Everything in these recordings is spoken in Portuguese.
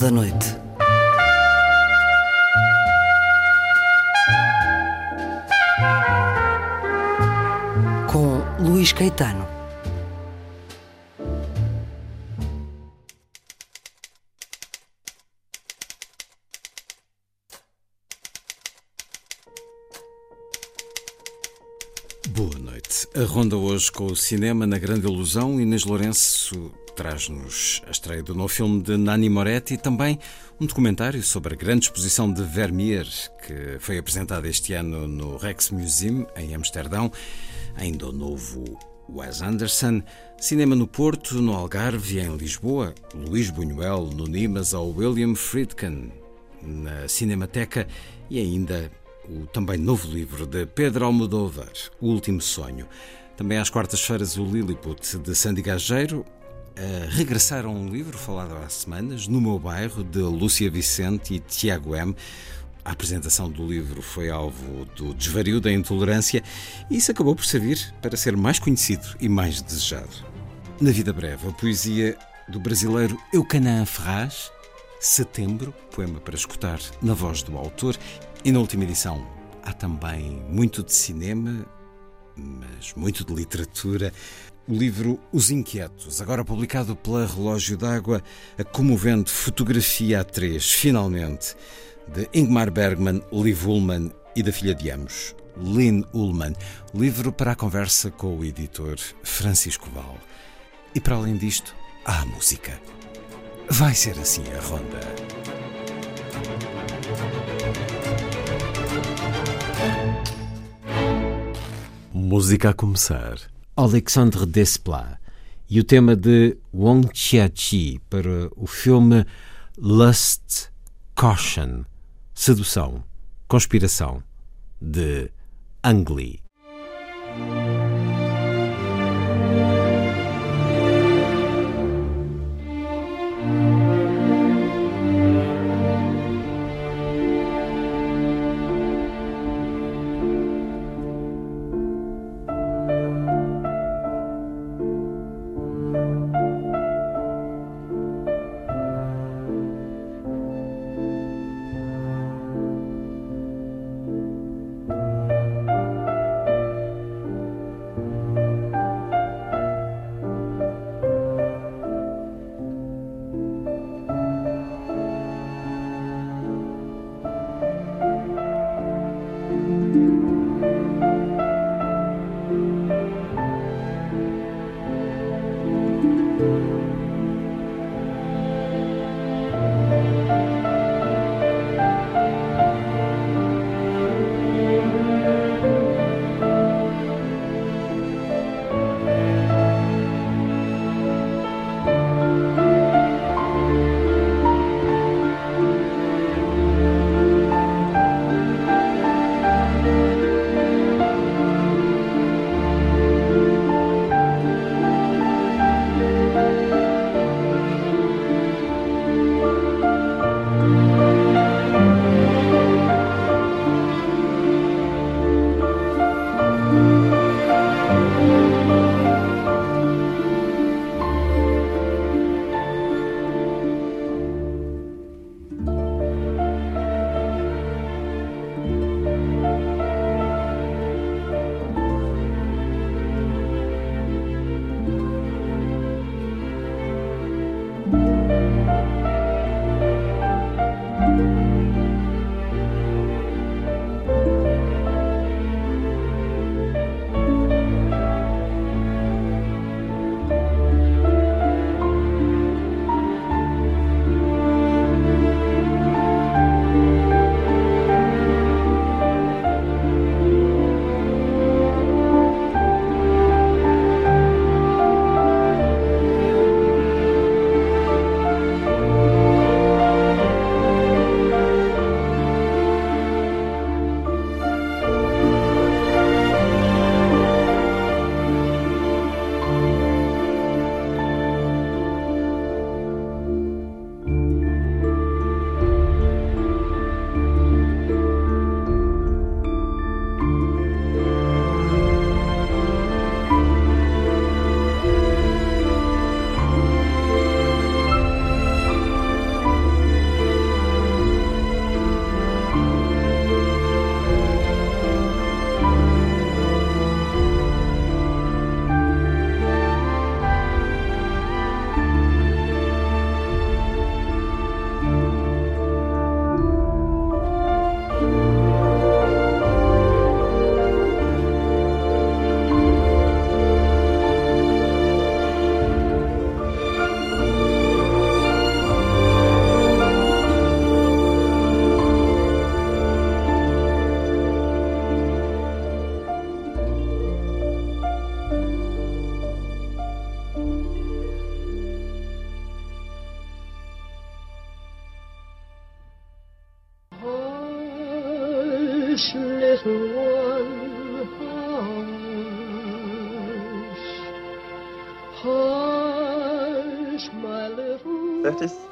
Da Noite. Com Luís Caetano. Boa noite. A ronda hoje com o cinema na Grande Ilusão. Inês Lourenço traz-nos a estreia do novo filme de Nani Moretti e também um documentário sobre a grande exposição de Vermeer que foi apresentada este ano no Rex Museum em Amsterdão. Ainda o novo Wes Anderson. Cinema no Porto, no Algarve e em Lisboa. Luís Buñuel no Nimas ao William Friedkin na Cinemateca e ainda o também novo livro de Pedro Almodóvar, O Último Sonho. Também às quartas-feiras, o Lilliput de Sandy Gageiro. A regressar a um livro falado há semanas, No Meu Bairro, de Lúcia Vicente e Tiago M. A apresentação do livro foi alvo do desvario da intolerância e isso acabou por servir para ser mais conhecido e mais desejado. Na vida breve, a poesia do brasileiro Eucanã Ferraz, Setembro, poema para escutar na voz do autor, e na última edição há também muito de cinema, mas muito de literatura. O livro Os Inquietos, agora publicado pela Relógio d'Água, a comovente fotografia a três, finalmente, de Ingmar Bergman, Liv Ullmann e da filha de ambos, Lynn Ullmann. Livro para a conversa com o editor Francisco Val. E para além disto, há a música. Vai ser assim a ronda. Música a começar. Alexandre Desplat e o tema de Wong Chia-chi para o filme Lust, Caution, Sedução, Conspiração, de Ang Lee.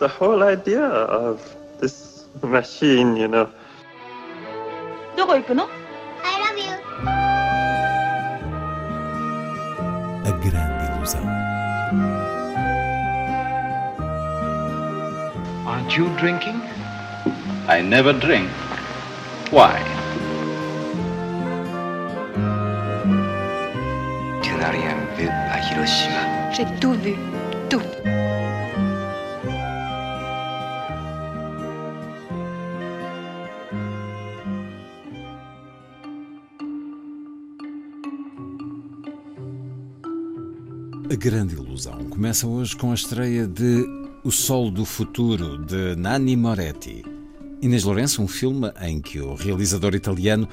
the whole idea of this machine, you know. どこ行くの I love you. A grande ilusão. Aren't you drinking? I never drink. Why? Tu n'as rien vu à Hiroshima. J'ai tout vu. Tout. A Grande Ilusão começa hoje com a estreia de O Sol do Futuro, de Nanni Moretti. Inês Lourenço, um filme em que o realizador italiano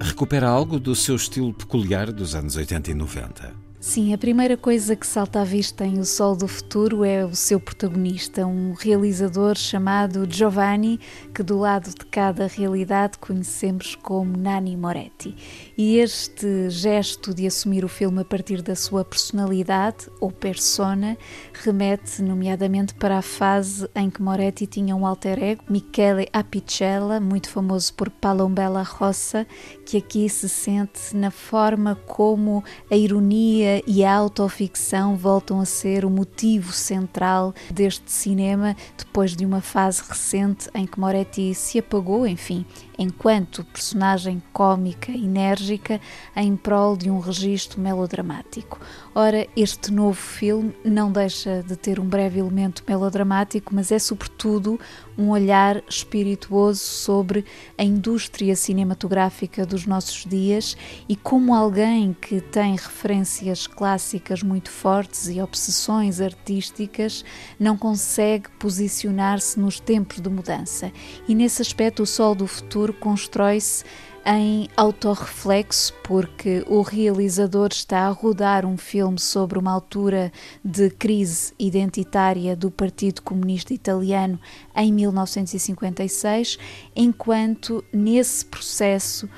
recupera algo do seu estilo peculiar dos anos 80 e 90. Sim, a primeira coisa que salta à vista em O Sol do Futuro é o seu protagonista, um realizador chamado Giovanni, que do lado de cada realidade conhecemos como Nanni Moretti. E este gesto de assumir o filme a partir da sua personalidade ou persona remete, nomeadamente, para a fase em que Moretti tinha um alter ego, Michele Apicella, muito famoso por Palombella Rossa, que aqui se sente na forma como a ironia e a autoficção voltam a ser o motivo central deste cinema depois de uma fase recente em que Moretti se apagou, enfim, enquanto personagem cômica enérgica em prol de um registro melodramático. Ora, este novo filme não deixa de ter um breve elemento melodramático, mas é sobretudo um olhar espirituoso sobre a indústria cinematográfica dos nossos dias e como alguém que tem referências clássicas muito fortes e obsessões artísticas não consegue posicionar-se nos tempos de mudança. E nesse aspecto, o Sol do Futuro constrói-se em autorreflexo, porque o realizador está a rodar um filme sobre uma altura de crise identitária do Partido Comunista Italiano em 1956, enquanto nesse processo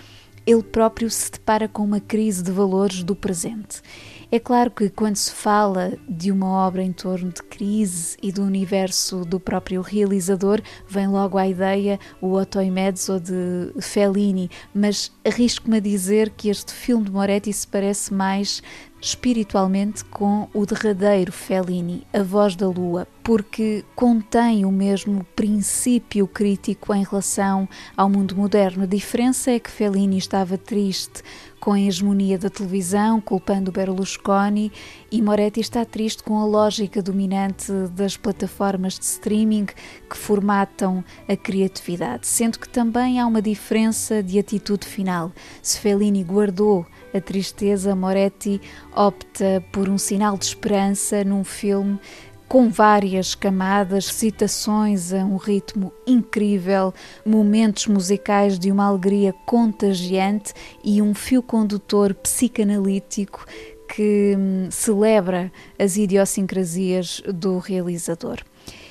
ele próprio se depara com uma crise de valores do presente. É claro que quando se fala de uma obra em torno de crise e do universo do próprio realizador, vem logo à ideia o Otto e Mezzo de Fellini, mas arrisco-me a dizer que este filme de Moretti se parece mais espiritualmente com o derradeiro Fellini, A Voz da Lua, porque contém o mesmo princípio crítico em relação ao mundo moderno. A diferença é que Fellini estava triste com a hegemonia da televisão, culpando Berlusconi, e Moretti está triste com a lógica dominante das plataformas de streaming que formatam a criatividade, sendo que também há uma diferença de atitude final. Se Fellini guardou a tristeza, Moretti opta por um sinal de esperança num filme com várias camadas, citações a um ritmo incrível, momentos musicais de uma alegria contagiante e um fio condutor psicanalítico que hum, celebra as idiosincrasias do realizador.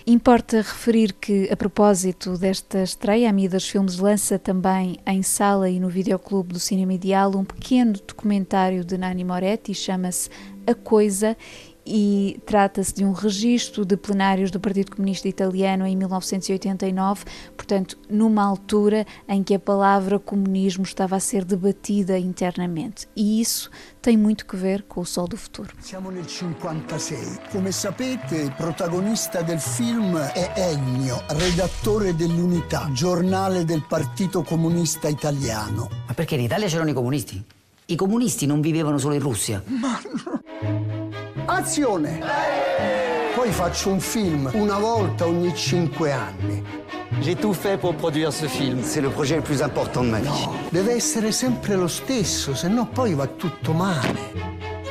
Importa referir que, a propósito desta estreia, a Midas Filmes lança também em sala e no videoclube do Cinema Ideal um pequeno documentário de Nani Moretti, chama-se A Coisa, e trata-se de um registro de plenários do Partido Comunista Italiano em 1989, portanto, numa altura em que a palavra comunismo estava a ser debatida internamente. E isso tem muito que ver com o Sol do Futuro. Siamo nel 56. Come sapete, protagonista del film è Ennio, redattore dell'Unità, giornale del Partito Comunista Italiano. Ma perché in Italia c'erano i comunisti? I comunisti non vivevano solo in Russia. Ma no. Azione! Poi faccio un film una volta ogni cinque anni. J'ai tout fait pour produire ce film. C'est le projet le plus important de ma vie. No, deve essere sempre lo stesso, se no poi va tutto male.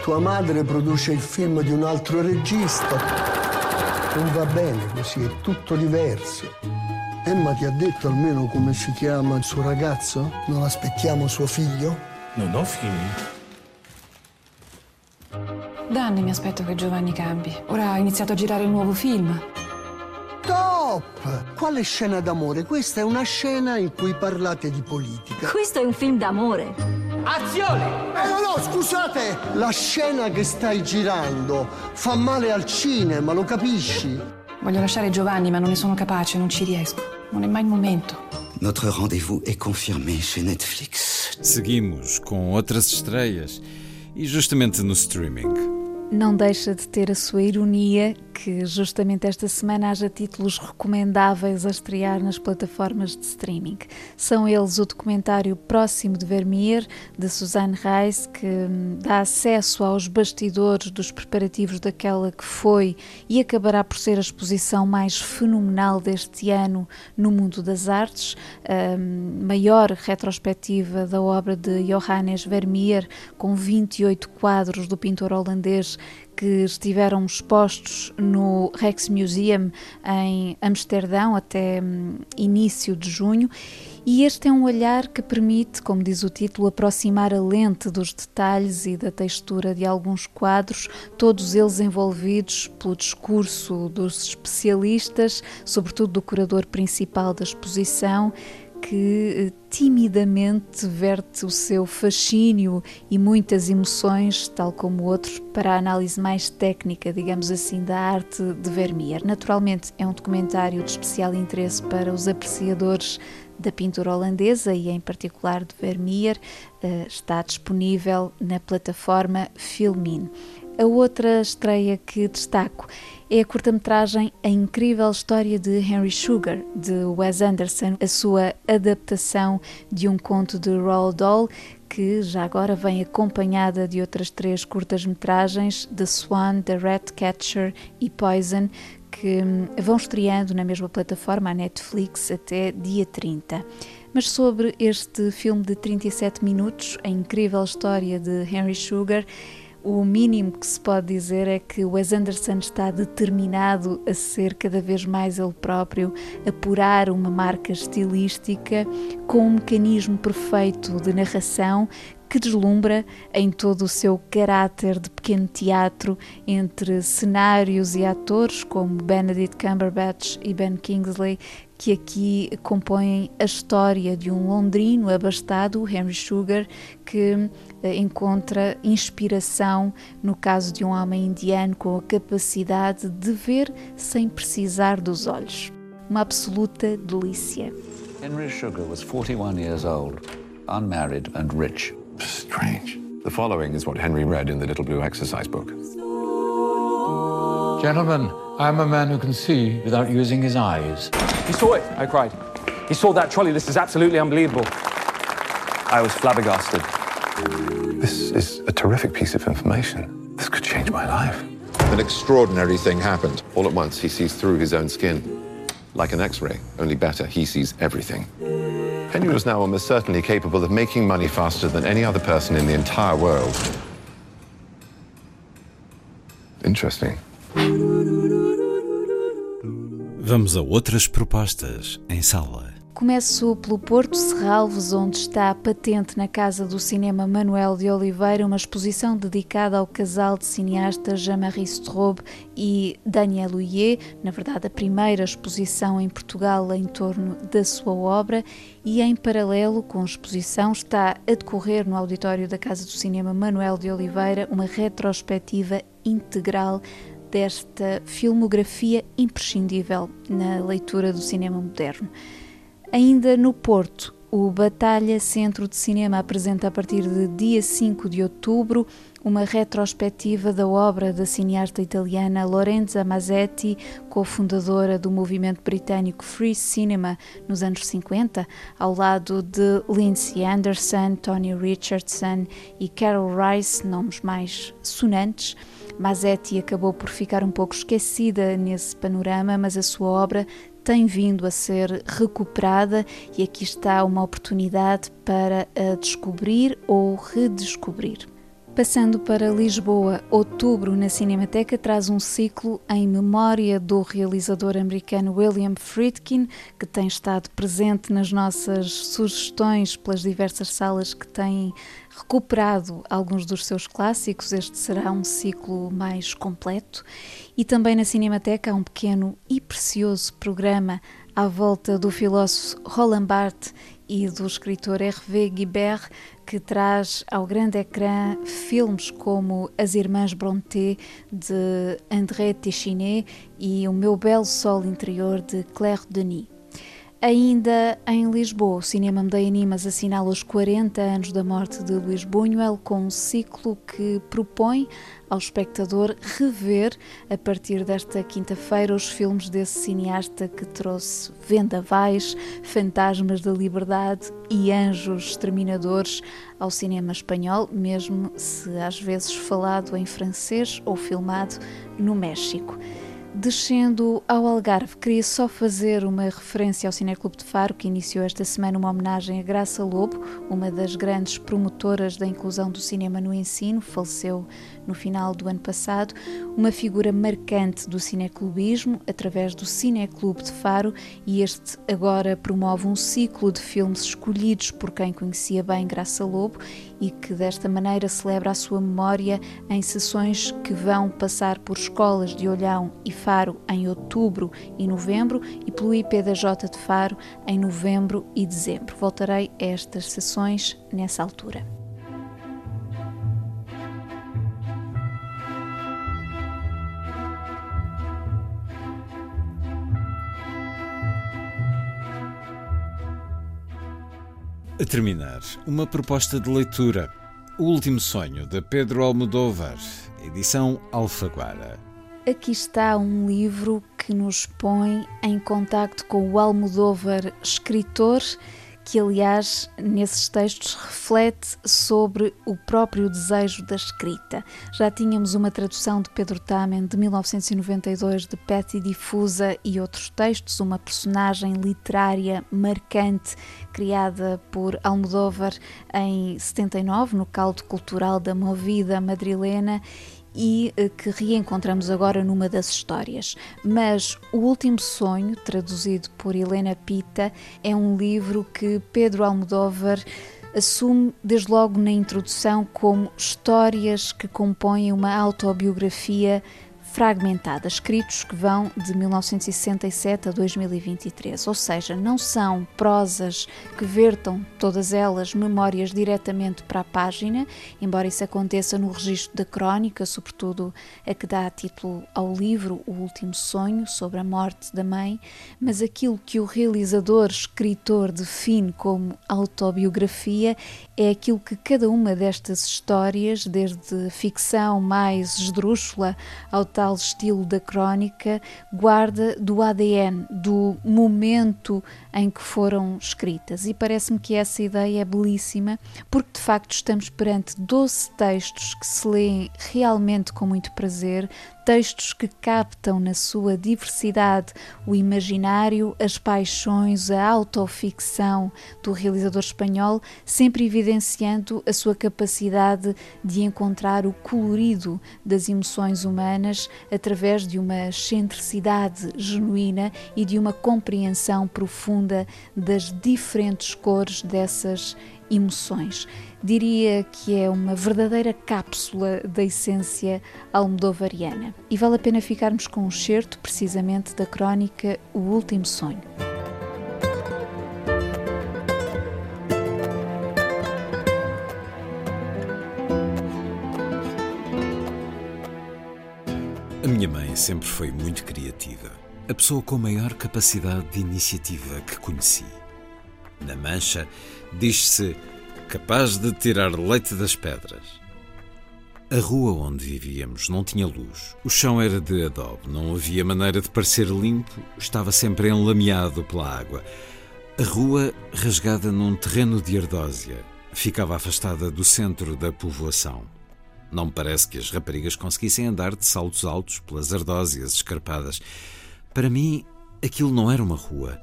Tua madre produce il film di un altro regista. Non va bene così, è tutto diverso. Emma ti ha detto almeno come si chiama il suo ragazzo? Non aspettiamo suo figlio? Non ho figli. Da anni mi aspetto che Giovanni cambi. Ora ha iniziato a girare un nuovo film. No! stop! Quale scena d'amore? Questa è una scena in cui parlate di politica. Questo è un film d'amore. Azione! Eh, no, no, scusate! La scena che stai girando fa male al cinema, lo capisci? Voglio lasciare Giovanni, ma non ne sono capace, non ci riesco. Non è mai il momento. Notre rendez-vous est confirmé chez Netflix. Seguimos com outras estreias e justamente no streaming. Não deixa de ter a sua ironia que justamente esta semana haja títulos recomendáveis a estrear nas plataformas de streaming. São eles o documentário Próximo de Vermeer, de Suzanne Reis, que hum, dá acesso aos bastidores dos preparativos daquela que foi e acabará por ser a exposição mais fenomenal deste ano no mundo das artes, a hum, maior retrospectiva da obra de Johannes Vermeer, com 28 quadros do pintor holandês que estiveram expostos no Rijksmuseum em Amsterdão até hum, início de junho. E este é um olhar que permite, como diz o título, aproximar a lente dos detalhes e da textura de alguns quadros, todos eles envolvidos pelo discurso dos especialistas, sobretudo do curador principal da exposição, que eh, timidamente verte o seu fascínio e muitas emoções, tal como outros, para a análise mais técnica, digamos assim, da arte de Vermeer. Naturalmente, é um documentário de especial interesse para os apreciadores da pintura holandesa e, em particular, de Vermeer. Eh, está disponível na plataforma Filmin. A outra estreia que destaco é a curta-metragem A Incrível História de Henry Sugar, de Wes Anderson, a sua adaptação de um conto de Roald Dahl, que já agora vem acompanhada de outras três curtas-metragens, The Swan, The Ratcatcher e Poison, que hum, vão estreando na mesma plataforma, a Netflix, até dia 30. Mas sobre este filme de 37 minutos, A Incrível História de Henry Sugar, o mínimo que se pode dizer é que Wes Anderson está determinado a ser cada vez mais ele próprio, apurar uma marca estilística com um mecanismo perfeito de narração que deslumbra em todo o seu caráter de pequeno teatro entre cenários e atores como Benedict Cumberbatch e Ben Kingsley, que aqui compõem a história de um londrino abastado, Henry Sugar, que encontra inspiração no caso de um homem indiano com a capacidade de ver sem precisar dos olhos. Uma absoluta delícia. Henry Sugar was 41 years old, unmarried and rich. Strange. The following is what Henry read in the Little Blue Exercise Book. Gentlemen, I am a man who can see without using his eyes. He saw it, I cried. He saw that trolley. This is absolutely unbelievable. I was flabbergasted. This is a terrific piece of information. This could change my life. An extraordinary thing happened. All at once, he sees through his own skin. Like an X-ray, only better, he sees everything. Henry was now almost certainly capable of making money faster than any other person in the entire world. Interesting. Vamos a outras propostas em sala. Começo pelo Porto Serralves, onde está patente na Casa do Cinema Manuel de Oliveira uma exposição dedicada ao casal de cineastas Jean-Marie Strobe e Daniel Huyer, na verdade a primeira exposição em Portugal em torno da sua obra, e em paralelo com a exposição está a decorrer no auditório da Casa do Cinema Manuel de Oliveira uma retrospectiva integral desta filmografia imprescindível na leitura do cinema moderno. Ainda no Porto, o Batalha Centro de Cinema apresenta a partir de dia 5 de outubro uma retrospectiva da obra da cineasta italiana Lorenza Mazzetti, cofundadora do movimento britânico Free Cinema nos anos 50, ao lado de Lindsay Anderson, Tony Richardson e Carol Rice, nomes mais sonantes. Mazzetti acabou por ficar um pouco esquecida nesse panorama, mas a sua obra tem vindo a ser recuperada e aqui está uma oportunidade para a descobrir ou redescobrir. Passando para Lisboa, outubro na Cinemateca traz um ciclo em memória do realizador americano William Friedkin, que tem estado presente nas nossas sugestões pelas diversas salas que têm recuperado alguns dos seus clássicos. Este será um ciclo mais completo. E também na Cinemateca há um pequeno e precioso programa à volta do filósofo Roland Barthes e do escritor Hervé Guibert, que traz ao grande ecrã filmes como As Irmãs Brontë, de André Téchiné, e O Meu Belo Sol Interior, de Claire Denis. Ainda em Lisboa, o Cinema Medeia Animas assinala os 40 anos da morte de Luís Buñuel com um ciclo que propõe ao espectador rever, a partir desta quinta-feira, os filmes desse cineasta que trouxe vendavais, fantasmas da liberdade e anjos exterminadores ao cinema espanhol, mesmo se às vezes falado em francês ou filmado no México. Descendo ao Algarve, queria só fazer uma referência ao Cineclube de Faro, que iniciou esta semana uma homenagem a Graça Lobo, uma das grandes promotoras da inclusão do cinema no ensino, faleceu no final do ano passado, uma figura marcante do cineclubismo através do Cineclube de Faro e este agora promove um ciclo de filmes escolhidos por quem conhecia bem Graça Lobo e que desta maneira celebra a sua memória em sessões que vão passar por escolas de Olhão e Faro em outubro e novembro e pelo IPDJ de Faro em novembro e dezembro. Voltarei a estas sessões nessa altura. A terminar, uma proposta de leitura. O Último Sonho, de Pedro Almodóvar, edição Alfaguara. Aqui está um livro que nos põe em contacto com o Almodóvar escritor que, aliás, nesses textos reflete sobre o próprio desejo da escrita. Já tínhamos uma tradução de Pedro Tamen de 1992 de Petty Difusa e outros textos, uma personagem literária marcante criada por Almodóvar em 79 no caldo cultural da Movida madrilena e eh, que reencontramos agora numa das histórias. Mas O Último Sonho, traduzido por Helena Pita, é um livro que Pedro Almodóvar assume desde logo na introdução como histórias que compõem uma autobiografia fragmentada, escritos que vão de 1967 a 2023, ou seja, não são prosas que vertam todas elas memórias diretamente para a página, embora isso aconteça no registro da crónica, sobretudo a que dá título ao livro O Último Sonho, sobre a morte da mãe, mas aquilo que o realizador, escritor define como autobiografia é aquilo que cada uma destas histórias, desde ficção mais esdrúxula ao tal tal estilo da crónica, guarda do ADN, do momento em que foram escritas. E parece-me que essa ideia é belíssima, porque de facto estamos perante 12 textos que se leem realmente com muito prazer, textos que captam na sua diversidade o imaginário, as paixões, a autoficção do realizador espanhol, sempre evidenciando a sua capacidade de encontrar o colorido das emoções humanas através de uma excentricidade genuína e de uma compreensão profunda das diferentes cores dessas emoções. Diria que é uma verdadeira cápsula da essência almodovariana. E vale a pena ficarmos com um certo, precisamente, da crónica O Último Sonho. A minha mãe sempre foi muito criativa. A pessoa com maior capacidade de iniciativa que conheci. Na Mancha, diz-se capaz de tirar leite das pedras. A rua onde vivíamos não tinha luz. O chão era de adobe, não havia maneira de parecer limpo, estava sempre enlameado pela água. A rua, rasgada num terreno de ardósia, ficava afastada do centro da povoação. Não me parece que as raparigas conseguissem andar de saltos altos pelas ardósias escarpadas. Para mim, aquilo não era uma rua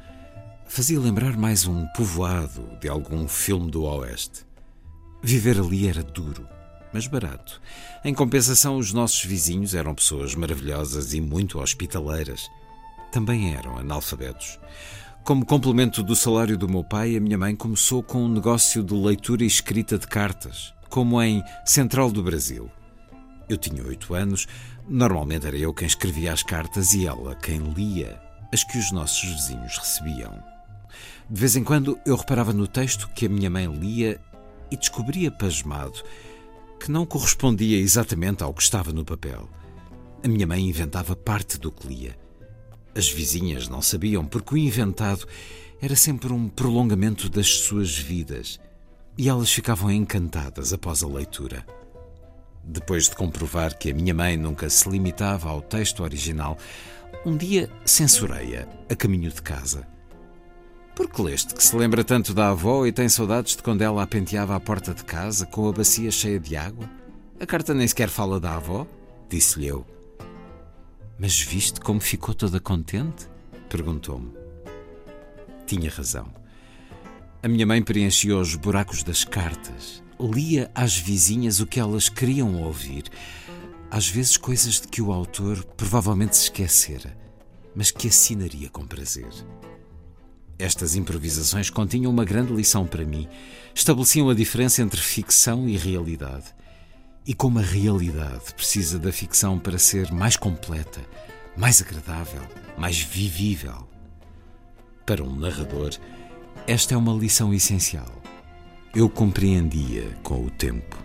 fazia lembrar mais um povoado de algum filme do Oeste. Viver ali era duro, mas barato. Em compensação, os nossos vizinhos eram pessoas maravilhosas e muito hospitaleiras. Também eram analfabetos. Como complemento do salário do meu pai, a minha mãe começou com um negócio de leitura e escrita de cartas, como em Central do Brasil. Eu tinha oito anos, normalmente era eu quem escrevia as cartas e ela quem lia as que os nossos vizinhos recebiam. De vez em quando eu reparava no texto que a minha mãe lia e descobria pasmado que não correspondia exatamente ao que estava no papel. A minha mãe inventava parte do que lia. As vizinhas não sabiam, porque o inventado era sempre um prolongamento das suas vidas e elas ficavam encantadas após a leitura. Depois de comprovar que a minha mãe nunca se limitava ao texto original, um dia censurei-a a caminho de casa. Por que leste que se lembra tanto da avó e tem saudades de quando ela a penteava à porta de casa com a bacia cheia de água? A carta nem sequer fala da avó, disse-lhe eu. Mas viste como ficou toda contente? perguntou-me. Tinha razão. A minha mãe preenchia os buracos das cartas, lia às vizinhas o que elas queriam ouvir, às vezes coisas de que o autor provavelmente se esquecera, mas que assinaria com prazer. Estas improvisações continham uma grande lição para mim. Estabeleciam a diferença entre ficção e realidade. E como a realidade precisa da ficção para ser mais completa, mais agradável, mais vivível. Para um narrador, esta é uma lição essencial. Eu compreendia com o tempo.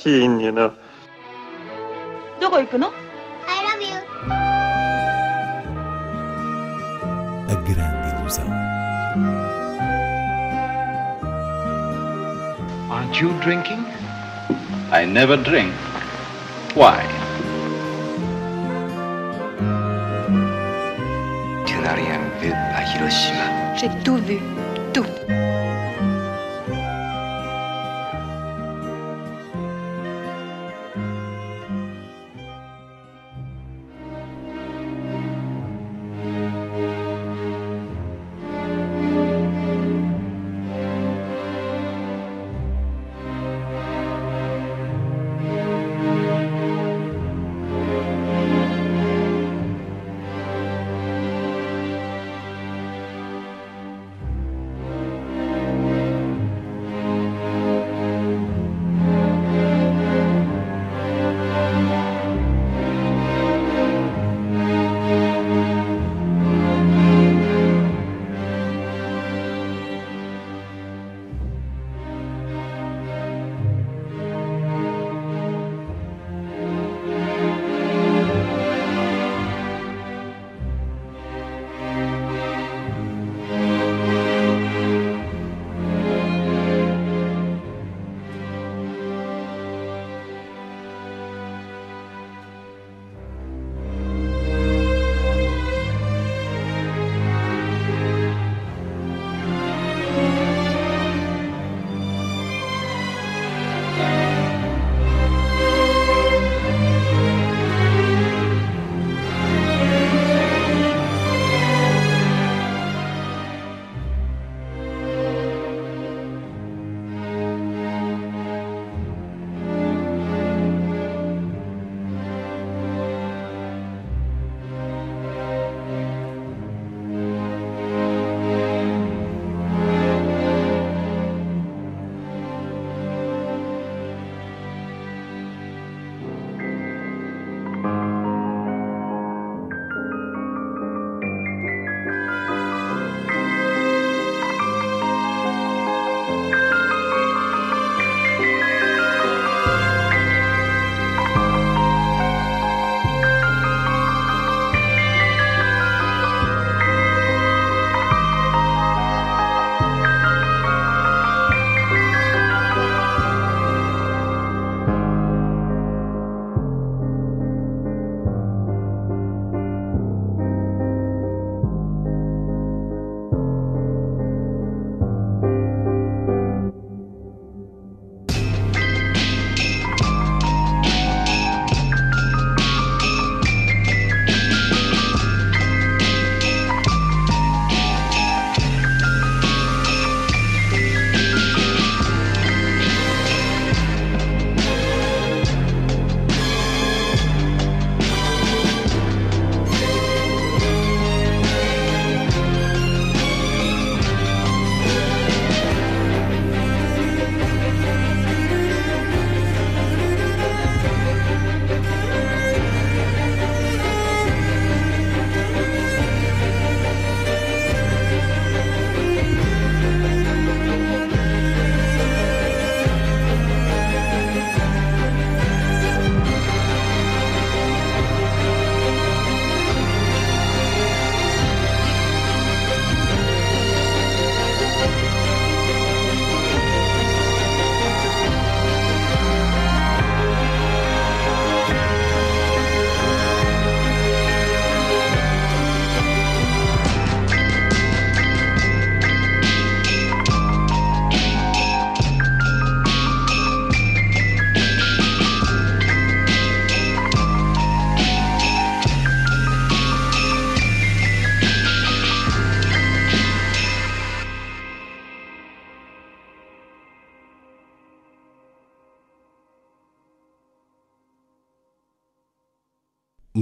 machine, you know. どこ行くの I love you. A grande ilusão. Aren't you drinking? I never drink. Why? Tu n'as rien vu à Hiroshima. J'ai tout vu. Tout.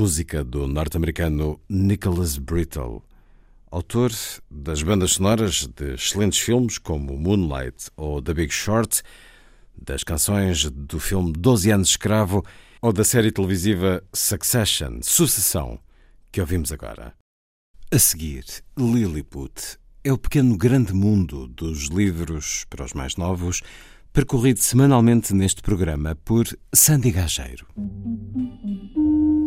Música do norte-americano Nicholas Brittle, autor das bandas sonoras de excelentes filmes como Moonlight ou The Big Short, das canções do filme Doze Anos Escravo ou da série televisiva Succession, Sucessão, que ouvimos agora. A seguir, Lilliput é o pequeno grande mundo dos livros para os mais novos, percorrido semanalmente neste programa por Sandy Gageiro.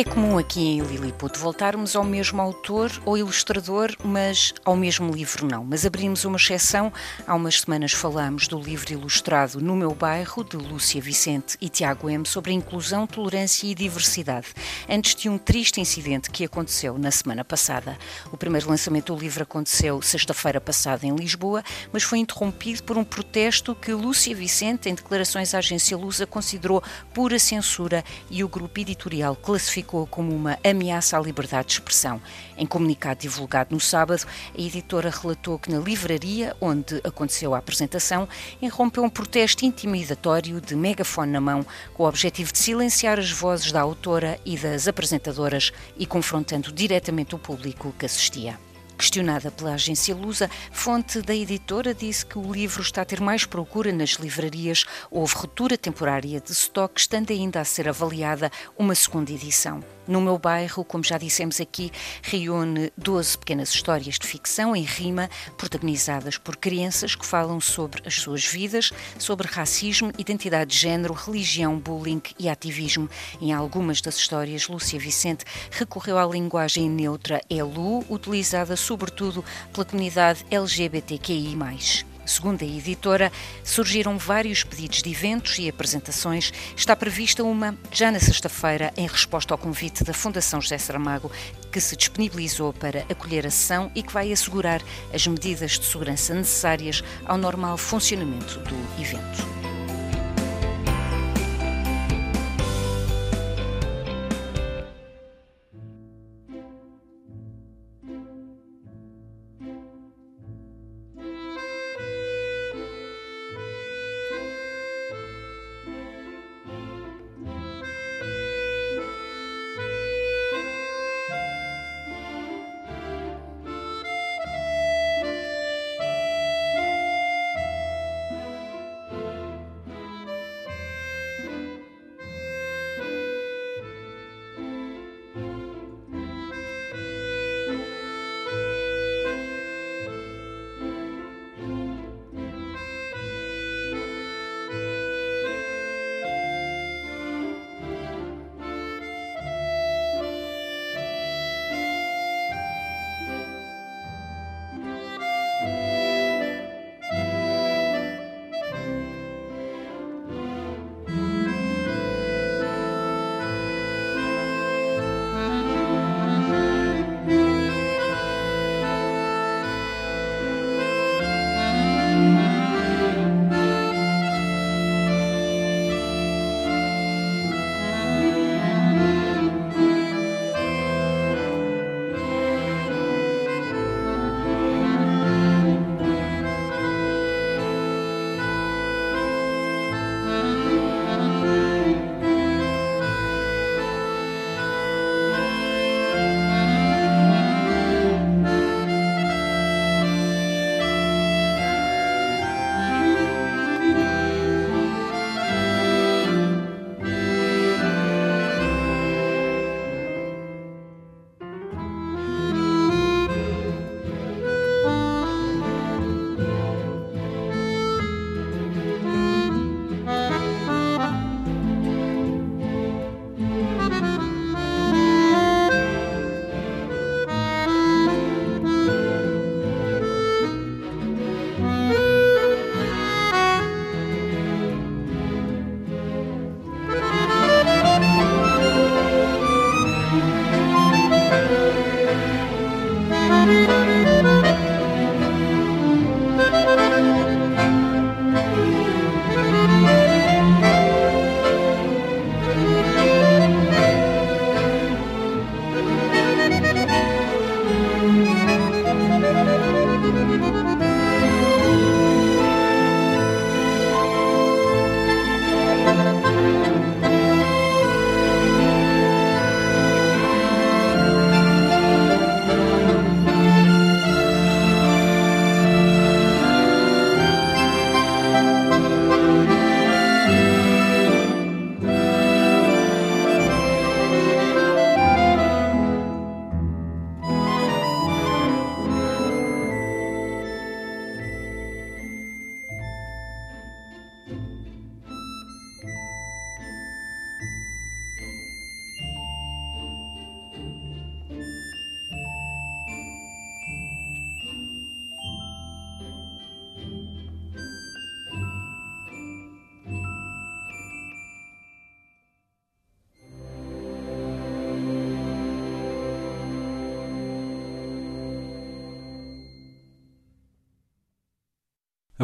É comum aqui em Lilliput voltarmos ao mesmo autor ou ilustrador, mas ao mesmo livro não. Mas abrimos uma exceção. Há umas semanas falámos do livro ilustrado No Meu Bairro, de Lúcia Vicente e Tiago M, sobre inclusão, tolerância e diversidade, antes de um triste incidente que aconteceu na semana passada. O primeiro lançamento do livro aconteceu sexta-feira passada em Lisboa, mas foi interrompido por um protesto que Lúcia Vicente, em declarações à agência Lusa, considerou pura censura e o grupo editorial classificou como uma ameaça à liberdade de expressão. Em comunicado divulgado no sábado, a editora relatou que na livraria onde aconteceu a apresentação, irrompeu um protesto intimidatório de megafone na mão, com o objetivo de silenciar as vozes da autora e das apresentadoras e confrontando diretamente o público que assistia. Questionada pela agência Lusa, fonte da editora disse que o livro está a ter mais procura nas livrarias. Houve ruptura temporária de estoque, estando ainda a ser avaliada uma segunda edição. No meu bairro, como já dissemos aqui, reúne 12 pequenas histórias de ficção em rima, protagonizadas por crianças que falam sobre as suas vidas, sobre racismo, identidade de género, religião, bullying e ativismo. Em algumas das histórias, Lúcia Vicente recorreu à linguagem neutra ELU, utilizada sobretudo pela comunidade LGBTQI. Segundo a editora, surgiram vários pedidos de eventos e apresentações. Está prevista uma já na sexta-feira, em resposta ao convite da Fundação José Saramago, que se disponibilizou para acolher a sessão e que vai assegurar as medidas de segurança necessárias ao normal funcionamento do evento.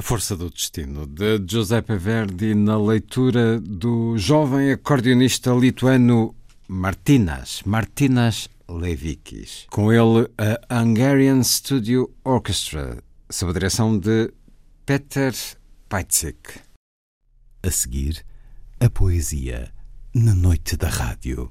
Força do Destino, de Giuseppe Verdi, na leitura do jovem acordeonista lituano Martinas, Martinas Levikis. Com ele, a Hungarian Studio Orchestra, sob a direção de Peter Pajcik. A seguir, a poesia na noite da rádio.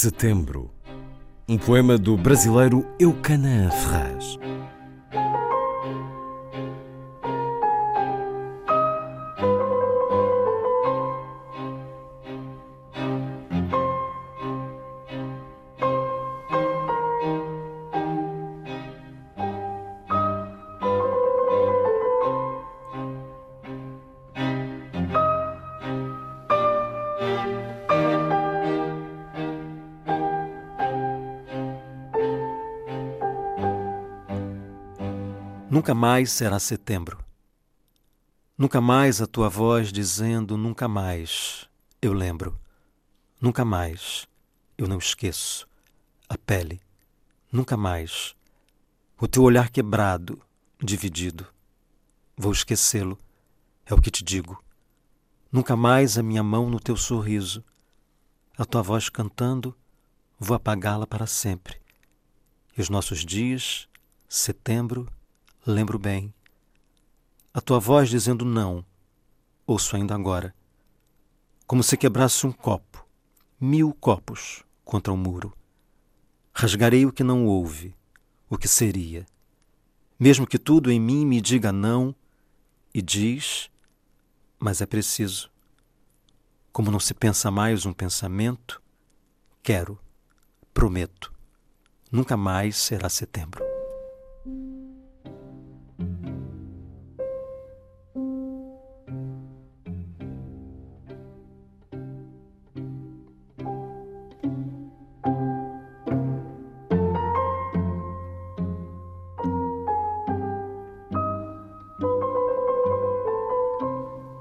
Setembro. Um poema do brasileiro Eucana Ferraz. Nunca mais será setembro. Nunca mais a tua voz dizendo nunca mais eu lembro. Nunca mais eu não esqueço. A pele. Nunca mais. O teu olhar quebrado, dividido. Vou esquecê-lo, é o que te digo. Nunca mais a minha mão no teu sorriso. A tua voz cantando, vou apagá-la para sempre. E os nossos dias, setembro, lembro bem. A tua voz dizendo não, ouço ainda agora. Como se quebrasse um copo, mil copos contra o muro. Rasgarei o que não houve, o que seria. Mesmo que tudo em mim me diga não, e diz, mas é preciso. Como não se pensa mais um pensamento, quero, prometo, nunca mais será setembro.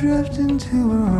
Drift into her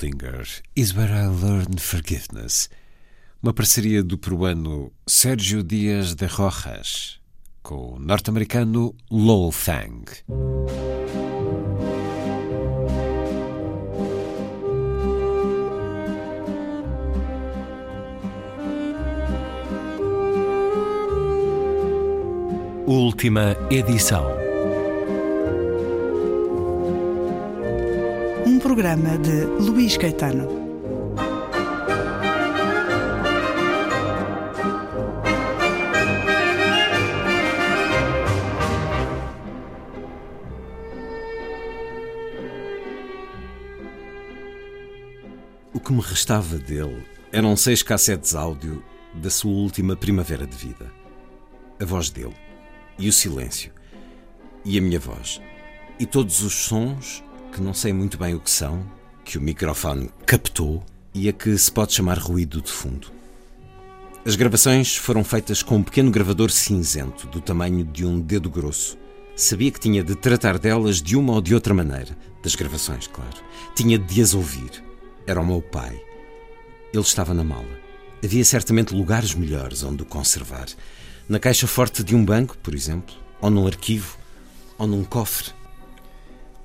Holdinger is where I learned forgiveness. Uma parceria do peruano Sérgio Dias de Rojas com o norte-americano Lowell Fang. Última edição. Programa de Luís Caetano. O que me restava dele eram seis cassetes áudio da sua última primavera de vida. A voz dele, e o silêncio, e a minha voz, e todos os sons que não sei muito bem o que são, que o microfone captou e a que se pode chamar ruído de fundo. As gravações foram feitas com um pequeno gravador cinzento, do tamanho de um dedo grosso. Sabia que tinha de tratar delas de uma ou de outra maneira, das gravações, claro. Tinha de as ouvir. Era o meu pai. Ele estava na mala. Havia certamente lugares melhores onde o conservar. Na caixa forte de um banco, por exemplo, ou num arquivo, ou num cofre.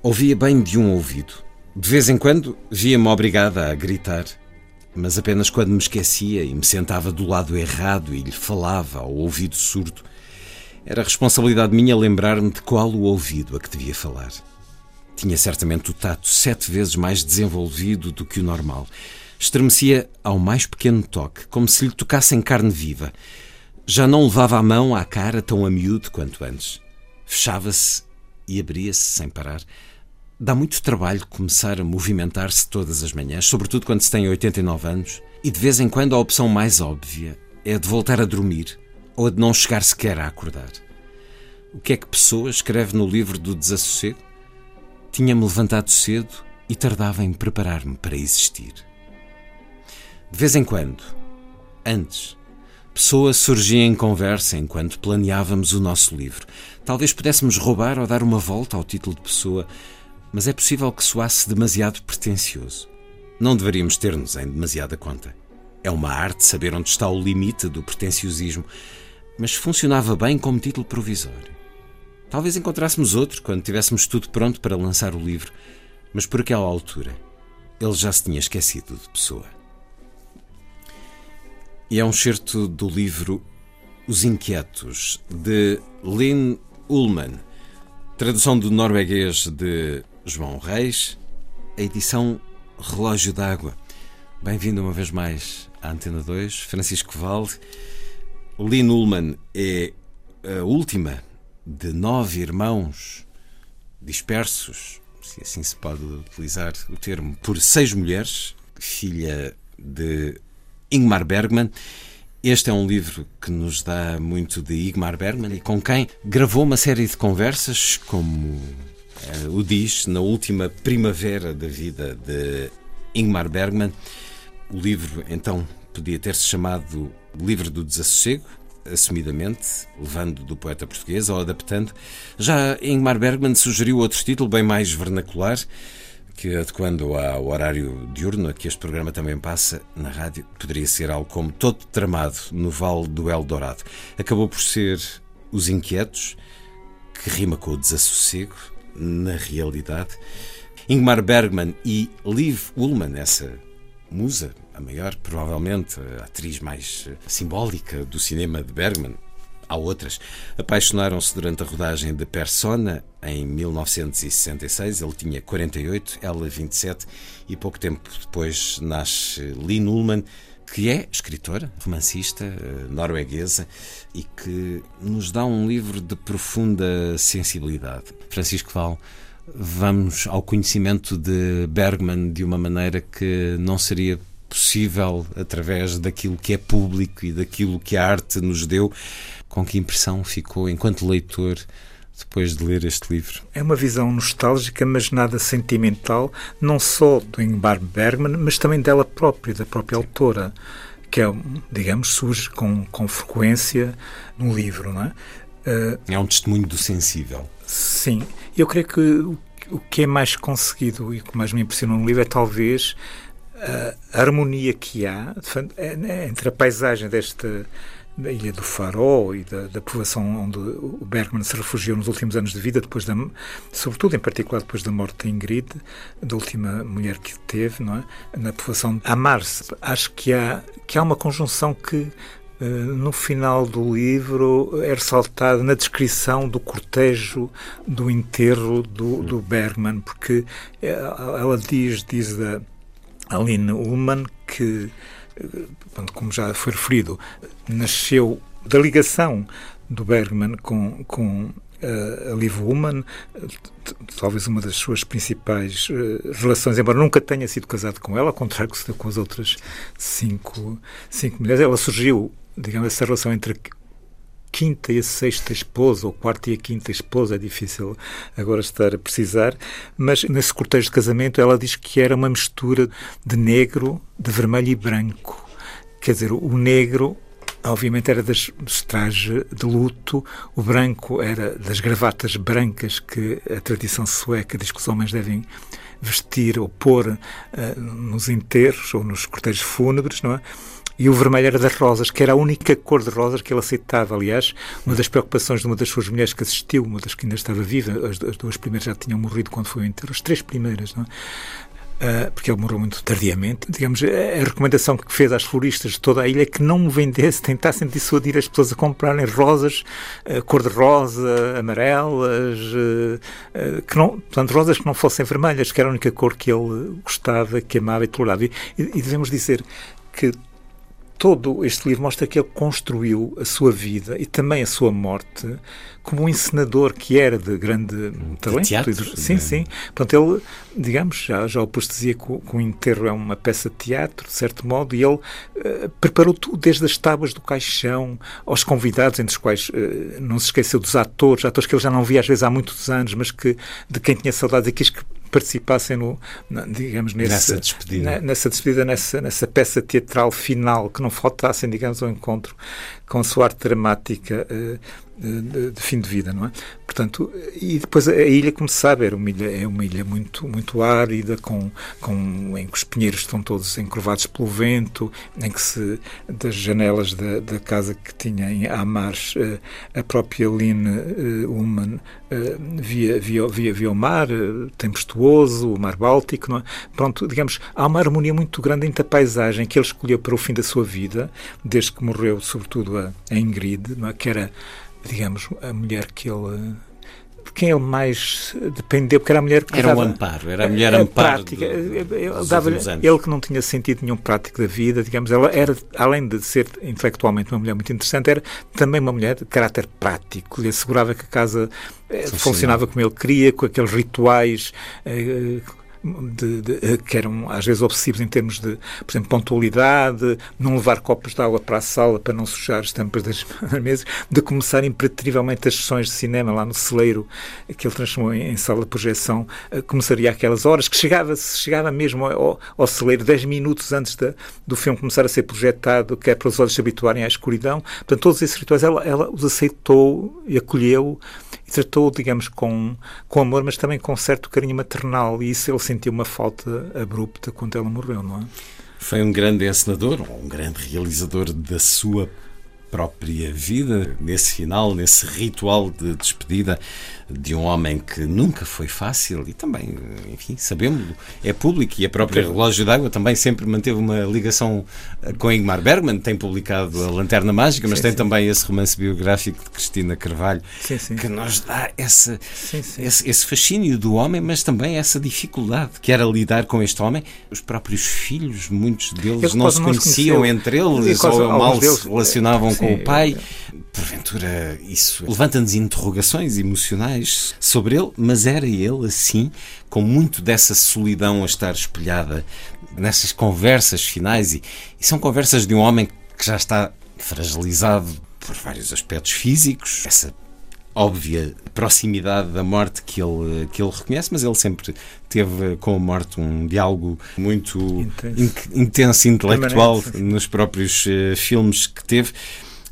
Ouvia bem de um ouvido. De vez em quando via-me obrigada a gritar, mas apenas quando me esquecia e me sentava do lado errado e lhe falava ao ouvido surdo. Era responsabilidade minha lembrar-me de qual o ouvido a que devia falar. Tinha certamente o tato sete vezes mais desenvolvido do que o normal. Estremecia ao mais pequeno toque, como se lhe tocassem carne viva. Já não levava a mão à cara tão a miúdo quanto antes. Fechava-se e abria-se sem parar. Dá muito trabalho começar a movimentar-se todas as manhãs, sobretudo quando se tem 89 anos, e de vez em quando a opção mais óbvia é a de voltar a dormir ou a de não chegar sequer a acordar. O que é que Pessoa escreve no livro do Desassossego? Tinha-me levantado cedo e tardava em preparar-me para existir. De vez em quando, antes, Pessoa surgia em conversa enquanto planeávamos o nosso livro. Talvez pudéssemos roubar ou dar uma volta ao título de Pessoa, mas é possível que soasse demasiado pretencioso. Não deveríamos ter-nos em demasiada conta. É uma arte saber onde está o limite do pretenciosismo, mas funcionava bem como título provisório. Talvez encontrássemos outro quando tivéssemos tudo pronto para lançar o livro, mas por aquela altura ele já se tinha esquecido de pessoa. E é um certo do livro Os Inquietos, de Lynn Ullman, tradução do norueguês de João Reis, a edição Relógio d'Água. Bem-vindo uma vez mais à Antena 2, Francisco Valde. Lynn Ullman é a última de nove irmãos dispersos, se assim se pode utilizar o termo, por seis mulheres, filha de Ingmar Bergman. Este é um livro que nos dá muito de Ingmar Bergman e com quem gravou uma série de conversas, como eh, o diz, na última primavera da vida de Ingmar Bergman. O livro, então, podia ter-se chamado Livro do Desassossego, assumidamente, levando do poeta português ou adaptando. Já Ingmar Bergman sugeriu outro título bem mais vernacular, que adequando ao horário diurno a que este programa também passa na rádio, poderia ser algo como Todo Tramado no Vale do Eldorado. Acabou por ser Os Inquietos, que rima com o desassossego, na realidade. Ingmar Bergman e Liv Ullmann, essa musa, a maior, provavelmente, a atriz mais simbólica do cinema de Bergman, há outras, apaixonaram-se durante a rodagem de Persona em 1966. Ele tinha 48, ela 27, e pouco tempo depois nasce Lynn Ullman, que é escritora, romancista norueguesa e que nos dá um livro de profunda sensibilidade. Francisco Val, vamos ao conhecimento de Bergman de uma maneira que não seria possível através daquilo que é público e daquilo que a arte nos deu. Com que impressão ficou enquanto leitor depois de ler este livro? É uma visão nostálgica, mas nada sentimental, não só do Ingmar Bergman, mas também dela própria, da própria autora, que é, digamos, surge com, com frequência no livro, não é? Uh, é um testemunho do sensível. Sim, eu creio que o o que é mais conseguido e o que mais me impressionou no livro é talvez a harmonia que há é, entre a paisagem desta da Ilha do Faro e da, da povoação onde o Bergman se refugiou nos últimos anos de vida, depois da, sobretudo em particular depois da morte de Ingrid, da última mulher que teve, não é? na povoação Amar-se. Acho que há, que há uma conjunção que Uh, no final do livro é ressaltada na descrição do cortejo do enterro do, do Bergman, porque ela diz, diz a Aline Ullman que como já foi referido, nasceu da ligação do Bergman com, com uh, a Liv Ullmann, talvez uma das suas principais uh, relações, embora nunca tenha sido casado com ela, ao contrário que se deu com as outras cinco, cinco mulheres. Ela surgiu, digamos, essa relação entre quinta e a sexta esposa, ou quarta e a quinta esposa, é difícil agora estar a precisar, mas nesse cortejo de casamento ela diz que era uma mistura de negro, de vermelho e branco. Quer dizer, o negro obviamente era das, trajes de luto, o branco era das gravatas brancas que a tradição sueca diz que os homens devem vestir ou pôr uh, nos enterros ou nos cortejos fúnebres, não é? E o vermelho era das rosas, que era a única cor de rosas que ele aceitava. Aliás, uma das preocupações de uma das suas mulheres que assistiu, uma das que ainda estava viva, as, as duas primeiras já tinham morrido quando foi enterro, as três primeiras, não é? Uh, porque ele morreu muito tardiamente. Digamos, a recomendação que fez às floristas de toda a ilha é que não vendesse, tentassem dissuadir as pessoas a comprarem rosas uh, cor-de-rosa, amarelas, uh, que não, portanto, rosas que não fossem vermelhas, que era a única cor que ele gostava, que amava e tolerava. E, e devemos dizer que todo este livro mostra que ele construiu a sua vida e também a sua morte como um encenador que era de grande talento. De teatro, sim, né? sim. Portanto, ele, digamos, já, já o dizia que, que o enterro é uma peça de teatro, de certo modo, e ele uh, preparou tudo, desde as tábuas do caixão aos convidados, entre os quais uh, não se esqueceu dos atores, atores que ele já não via às vezes há muitos anos, mas que de quem tinha saudades e quis que participassem no, digamos, nesse, nessa despedida, nessa, despedida nessa, nessa peça teatral final, que não faltassem, digamos, ao encontro com a sua arte dramática uh, de, de, fim de vida, não é? Portanto, e depois a ilha, como se sabe, era uma ilha, é uma ilha muito, muito árida, com, com, em que os pinheiros estão todos encurvados pelo vento, em que se, das janelas da, da casa que tinha em Amars, eh, a própria Line Ullman eh, via, via, via, via o mar tempestuoso, o mar Báltico, não é? Pronto, digamos, há uma harmonia muito grande entre a paisagem que ele escolheu para o fim da sua vida, desde que morreu, sobretudo, a, a Ingrid, não é? que era digamos, a mulher que ele de quem ele mais dependeu, porque era a mulher que era dava, um amparo, era a mulher a, amparo prática, do, ele, dava, ele que não tinha sentido nenhum prático da vida, digamos, ela era, além de ser intelectualmente uma mulher muito interessante, era também uma mulher de caráter prático, lhe assegurava que a casa eh, funcionava como ele queria, com aqueles rituais eh, de, de, eh, que eram às vezes obsessivos em termos de, por exemplo, pontualidade, não levar copos de água para a sala para não sujar as tampas das mesas, de começar imperativamente as sessões de cinema lá no celeiro, que ele transformou em, em sala de projeção, uh, começaria aquelas horas, que chegava, chegava mesmo ao, ao celeiro 10 minutos antes do filme começar a ser projetado, que é para os olhos se habituarem à escuridão. Portanto, todos esses rituais ela, ela os aceitou e acolheu e tratou, digamos, com, com amor, mas também com certo carinho maternal, e isso ele sentiu uma falta abrupta quando ela morreu, não é? Foi um grande encenador, um grande realizador da sua própria vida, nesse final, nesse ritual de despedida de um homem que nunca foi fácil e também, enfim, sabemos, é público e a própria Relógio d'Água também sempre manteve uma ligação eh, com Ingmar Bergman, tem publicado A Lanterna Mágica, mas sim, tem sim. também esse romance biográfico de Cristina Carvalho sim, que nos dá esse, esse, esse, fascínio do homem, mas também essa dificuldade que era lidar com este homem. Os próprios filhos, muitos deles não se conheciam entre eles ou mal deles, se relacionavam com o pai. Porventura, isso levanta-nos interrogações emocionais sobre ele, mas era ele assim, com muito dessa solidão a estar espelhada nessas conversas finais, e, e são conversas de um homem que já está fragilizado por vários aspectos físicos, essa óbvia proximidade da morte que ele, que ele reconhece, mas ele sempre teve com a morte um diálogo muito intenso, intenso intelectual nos próprios uh, filmes que teve.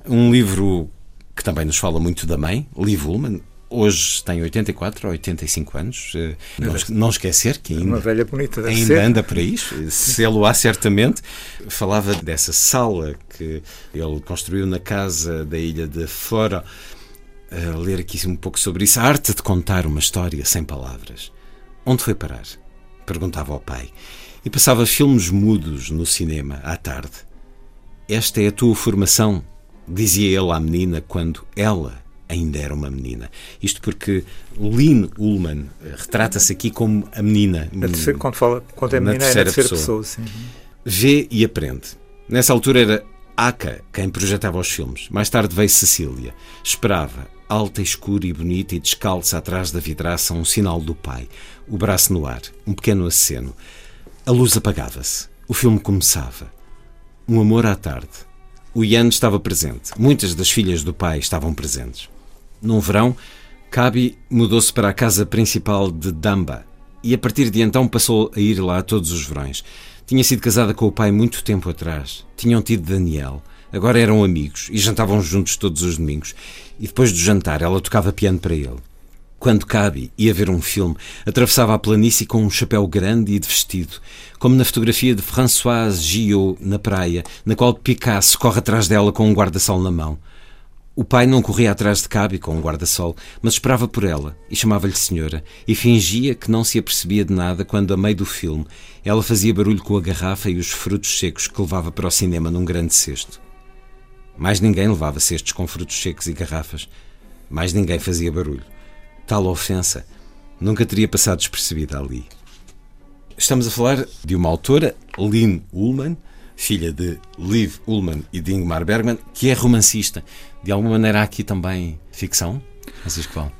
Um livro que também nos fala muito da mãe, Liv Ullmann, Hoje tem 84 ou 85 anos. Eh, não, não esquecer que ainda, uma velha bonita, ainda ser. anda por aí, se ele o há certamente. Falava dessa sala que ele construiu na casa da ilha de Fora. A ler aqui um pouco sobre isso. A arte de contar uma história sem palavras. Onde foi parar? Perguntava ao pai. E passava filmes mudos no cinema à tarde. Esta é a tua formação, dizia ele à menina quando ela ainda era uma menina. Isto porque Lynn Ullman retrata-se aqui como a menina. Terceira, quando, fala, quando é menina, é na terceira pessoa. pessoa Vê e aprende. Nessa altura era Aka quem projetava os filmes. Mais tarde veio Cecília. Esperava, alta, escura e bonita e descalça atrás da vidraça, um sinal do pai. O braço no ar, um pequeno aceno. A luz apagava-se. O filme começava. Um amor à tarde. O Ian estava presente. Muitas das filhas do pai estavam presentes. Num verão, Kabi mudou-se para a casa principal de Damba e a partir de então passou a ir lá todos os verões. Tinha sido casada com o pai muito tempo atrás. Tinham tido Daniel. Agora eram amigos e jantavam juntos todos os domingos. E depois do jantar, ela tocava piano para ele. Quando Kabi ia ver um filme, atravessava a planície com um chapéu grande e de vestido, como na fotografia de Françoise Gillot na praia, na qual Picasso corre atrás dela com um guarda-sol na mão. O pai não corria atrás de Cabe com um guarda-sol, mas esperava por ela e chamava-lhe senhora e fingia que não se apercebia de nada quando, a meio do filme, ela fazia barulho com a garrafa e os frutos secos que levava para o cinema num grande cesto. Mais ninguém levava cestos com frutos secos e garrafas. Mais ninguém fazia barulho. Tal ofensa nunca teria passado despercebida ali. Estamos a falar de uma autora, Lynn Ullman, filha de Liv Ullman e de Ingmar Bergman, que é romancista. De alguma maneira há aqui também ficção, Francisco Val?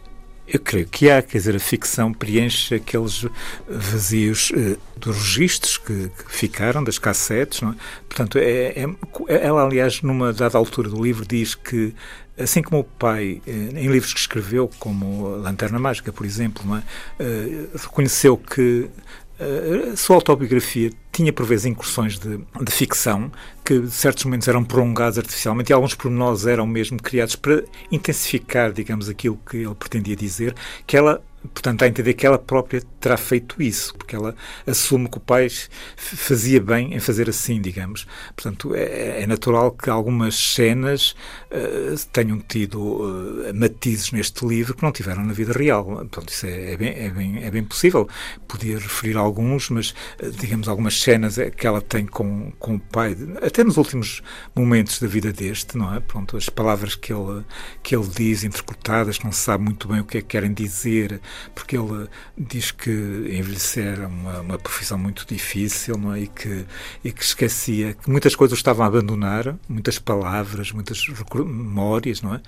Eu creio que há, quer dizer, a ficção preenche aqueles vazios uh, dos registros que, que, ficaram, das cassetes, não é? Portanto, é, é, ela, aliás, numa dada altura do livro, diz que, assim como o pai, uh, em livros que escreveu, como Lanterna Mágica, por exemplo, é? uh, reconheceu que a sua autobiografia tinha por vezes incursões de, de ficção que certos momentos eram prolongados artificialmente e alguns pormenores eram mesmo criados para intensificar, digamos, aquilo que ele pretendia dizer, que ela Portanto, a entender que ela própria terá feito isso, porque ela assume que o pai fazia bem em fazer assim, digamos. Portanto, é, é natural que algumas cenas uh, tenham tido uh, matizes neste livro que não tiveram na vida real. Portanto, isso é, é, bem, é, bem, é bem possível. Podia referir alguns, mas, uh, digamos, algumas cenas que ela tem com, com o pai, até nos últimos momentos da vida deste, não é? Pronto, as palavras que ele, que ele diz, interpretadas, não se sabe muito bem o que é que querem dizer porque ele diz que envelhecer é uma, uma profissão muito difícil não é? e, que, e que esquecia que muitas coisas estavam a abandonar, muitas palavras, muitas memórias, não é?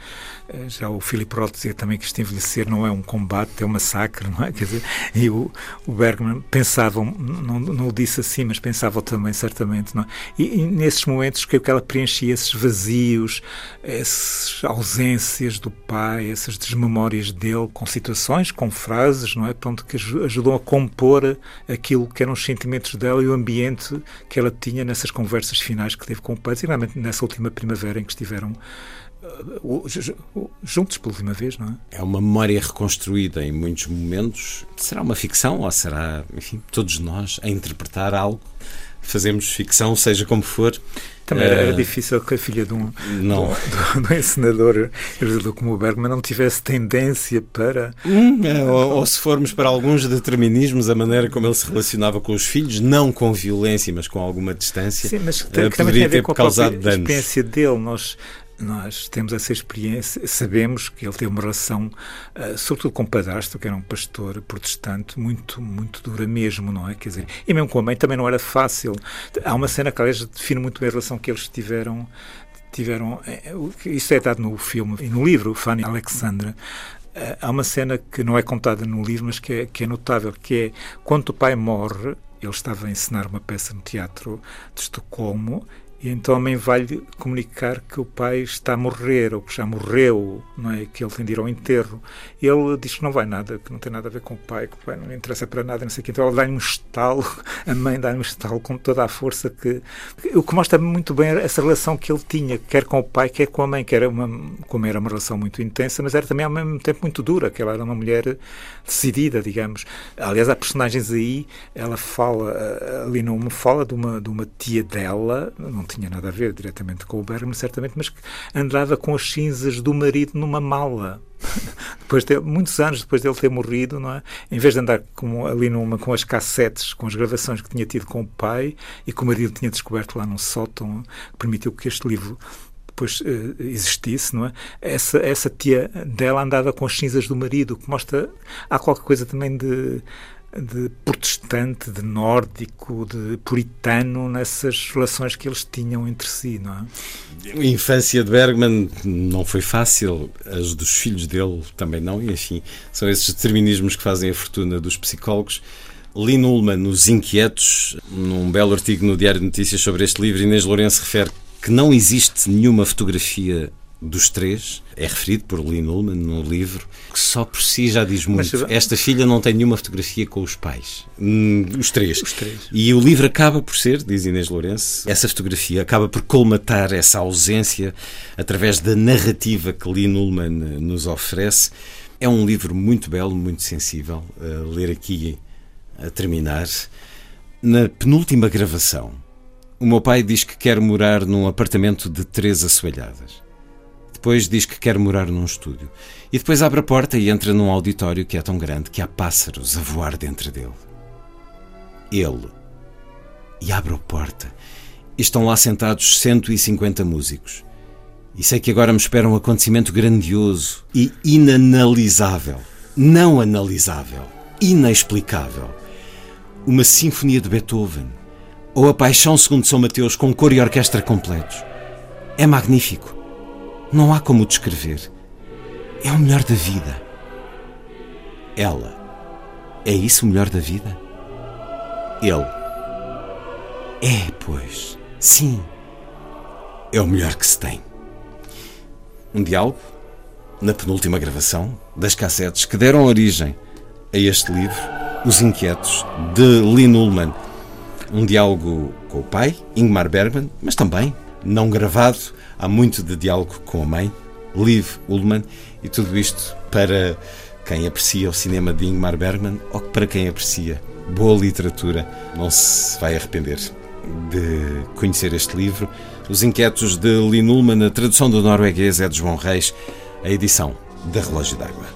Eh, já o Philip Roth dizia também que este envelhecer não é um combate, é um massacre, não é? Quer dizer, e o, o Bergman pensava, não, não o disse assim, mas pensava também, certamente, não é? E, e nesses momentos que ela preenchia esses vazios, essas ausências do pai, essas desmemórias dele com situações, com frases, não é? Pronto, que ajudam a compor aquilo que eram os sentimentos dela e o ambiente que ela tinha nessas conversas finais que teve com o pai, e nessa última primavera em que estiveram uh, juntos pela última vez, não é? É uma memória reconstruída em muitos momentos. Será uma ficção ou será, enfim, todos nós a interpretar algo? Fazemos ficção, seja como for. Também era, uh, difícil que a filha de um, não. De, de, de um encenador como o Bergman não tivesse tendência para. Hum, é, ou, ou, se formos para alguns determinismos, a maneira como ele se relacionava com os filhos, não com violência, mas com alguma distância, Sim, mas que, que também tem a ver com a própria danos. experiência dele. Nós nós temos essa experiência, sabemos que ele teve uma relação, uh, sobretudo com o padrasto, que era um pastor protestante, muito, muito dura mesmo, não é? Quer dizer, e mesmo com a mãe também não era fácil. Há uma cena que, aliás, define muito bem a relação que eles tiveram. tiveram eh, isso é dado no filme e no livro, Fanny Alexandra. Uh, há uma cena que não é contada no livro, mas que é, que é notável, que é quando o pai morre, ele estava a encenar uma peça no teatro de Estocolmo E então a mãe vai-lhe comunicar que o pai está a morrer, ou que já morreu, não é? que ele tem de ir ao enterro. Ele diz que não vai nada, que não tem nada a ver com o pai, que o pai não lhe interessa para nada, não sei o quê. Então ela dá-lhe um estalo, a mãe dá-lhe um estalo com toda a força que. O que mostra muito bem essa relação que ele tinha, quer com o pai, quer com a mãe, que era uma, como era uma relação muito intensa, mas era também ao mesmo tempo muito dura, que ela era uma mulher decidida, digamos. Aliás, há personagens aí, ela fala, eh, ali numa fala de uma, de uma tia dela, não tinha nada a ver diretamente com o Bergman, certamente, mas que andava com as cinzas do marido numa mala. depois de, muitos anos depois dele ter morrido, não é? Em vez de andar com, ali numa, com as cassetes, com as gravações que tinha tido com o pai e que o marido tinha descoberto lá num sótão, que permitiu que este livro depois uh, existisse, não é? Essa, essa tia dela andava com as cinzas do marido, que mostra. Há qualquer coisa também de de protestante, de nórdico, de puritano nessas relações que eles tinham entre si, não é? A infância de Bergman não foi fácil, as dos filhos dele também não, e enfim, são esses determinismos que fazem a fortuna dos psicólogos. Lynn Ullman, Os Inquietos, num belo artigo no Diário de Notícias sobre este livro, Inês Lourenço refere que não existe nenhuma fotografia dos três, é referido por Lynn Ullman no livro, que só por si já diz muito. Mas, Esta filha não tem nenhuma fotografia com os pais. Hum, os, três. os três. E o livro acaba por ser, diz Inês Lourenço, essa fotografia acaba por colmatar essa ausência através da narrativa que Lynn Ullman nos oferece. É um livro muito belo, muito sensível. A ler aqui a terminar. Na penúltima gravação, o meu pai diz que quer morar num apartamento de três assoalhadas. Depois diz que quer morar num estúdio. E depois abre a porta e entra num auditório que é tão grande que há pássaros a voar dentro dele. Ele. E abre a porta. E estão lá sentados 150 músicos. E sei que agora me espera um acontecimento grandioso e inanalisável. Não analisável. Inexplicável. Uma sinfonia de Beethoven. Ou a Paixão segundo São Mateus com cor e orquestra completos. É magnífico. Não há como o descrever. É o melhor da vida. Ela. É isso o melhor da vida? Ele. É, pois. Sim. É o melhor que se tem. Um diálogo, na penúltima gravação, das cassetes que deram origem a este livro, Os Inquietos, de Lynn Ullman. Um diálogo com o pai, Ingmar Bergman, mas também, não gravado, há muito de diálogo com a mãe, Liv Ullmann, e tudo isto para quem aprecia o cinema de Ingmar Bergman ou para quem aprecia boa literatura, não se vai arrepender de conhecer este livro. Os Inquietos de Lin Ullmann, a tradução do norueguês é de João Reis, a edição da Relógio d'Água.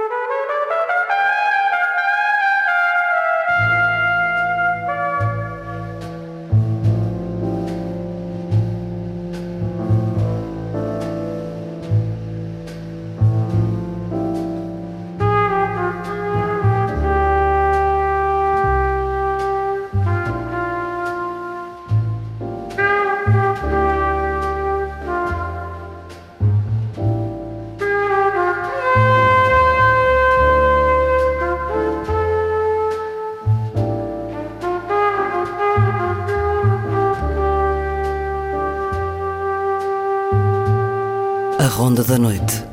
Da Noite.